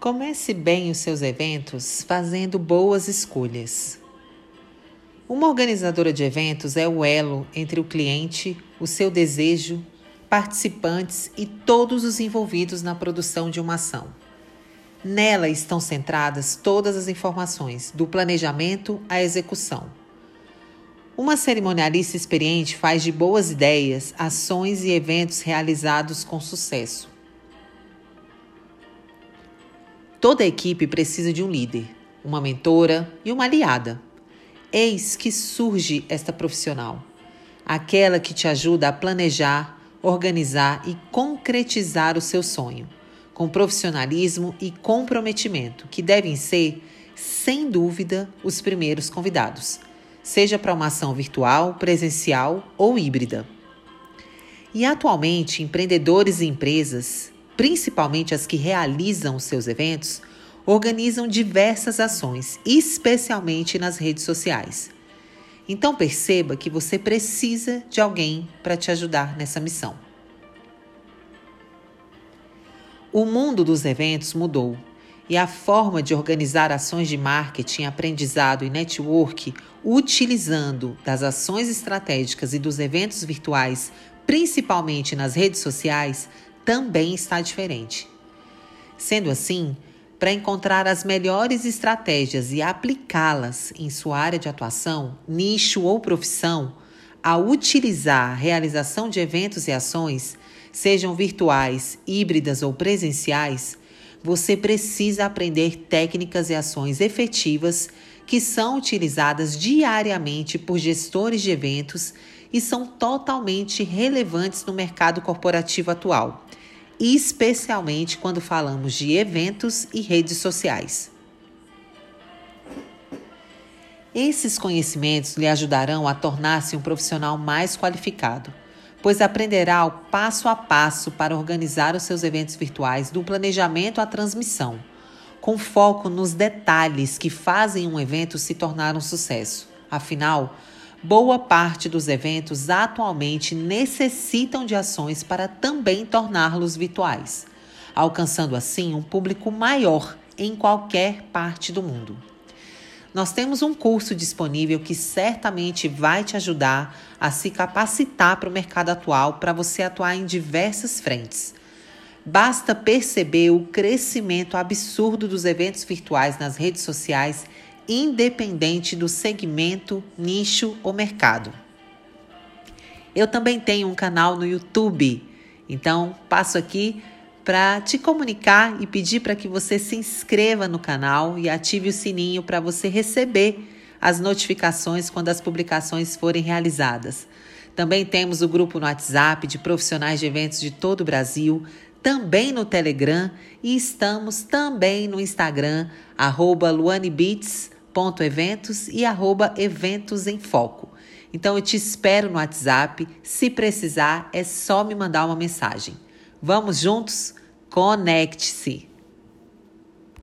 Comece bem os seus eventos fazendo boas escolhas. Uma organizadora de eventos é o elo entre o cliente, o seu desejo, participantes e todos os envolvidos na produção de uma ação. Nela estão centradas todas as informações, do planejamento à execução. Uma cerimonialista experiente faz de boas ideias ações e eventos realizados com sucesso. Toda equipe precisa de um líder, uma mentora e uma aliada. Eis que surge esta profissional, aquela que te ajuda a planejar, organizar e concretizar o seu sonho, com profissionalismo e comprometimento, que devem ser, sem dúvida, os primeiros convidados, seja para uma ação virtual, presencial ou híbrida. E atualmente, empreendedores e empresas principalmente as que realizam os seus eventos, organizam diversas ações, especialmente nas redes sociais. Então perceba que você precisa de alguém para te ajudar nessa missão. O mundo dos eventos mudou e a forma de organizar ações de marketing, aprendizado e network, utilizando das ações estratégicas e dos eventos virtuais, principalmente nas redes sociais, também está diferente. Sendo assim, para encontrar as melhores estratégias e aplicá-las em sua área de atuação, nicho ou profissão, a utilizar a realização de eventos e ações, sejam virtuais, híbridas ou presenciais, você precisa aprender técnicas e ações efetivas que são utilizadas diariamente por gestores de eventos e são totalmente relevantes no mercado corporativo atual especialmente quando falamos de eventos e redes sociais. Esses conhecimentos lhe ajudarão a tornar-se um profissional mais qualificado, pois aprenderá o passo a passo para organizar os seus eventos virtuais do planejamento à transmissão, com foco nos detalhes que fazem um evento se tornar um sucesso. Afinal, boa parte dos eventos atualmente necessitam de ações para também torná-los virtuais, alcançando assim um público maior em qualquer parte do mundo. Nós temos um curso disponível que certamente vai te ajudar a se capacitar para o mercado atual para você atuar em diversas frentes. Basta perceber o crescimento absurdo dos eventos virtuais nas redes sociais independente do segmento, nicho ou mercado. Eu também tenho um canal no YouTube, então passo aqui para te comunicar e pedir para que você se inscreva no canal e ative o sininho para você receber as notificações quando as publicações forem realizadas. Também temos o grupo no WhatsApp de profissionais de eventos de todo o Brasil, também no Telegram e estamos também no Instagram, arroba luanebeats.com eventos e arroba eventos em foco. Então eu te espero no WhatsApp. Se precisar, é só me mandar uma mensagem. Vamos juntos? Conecte-se!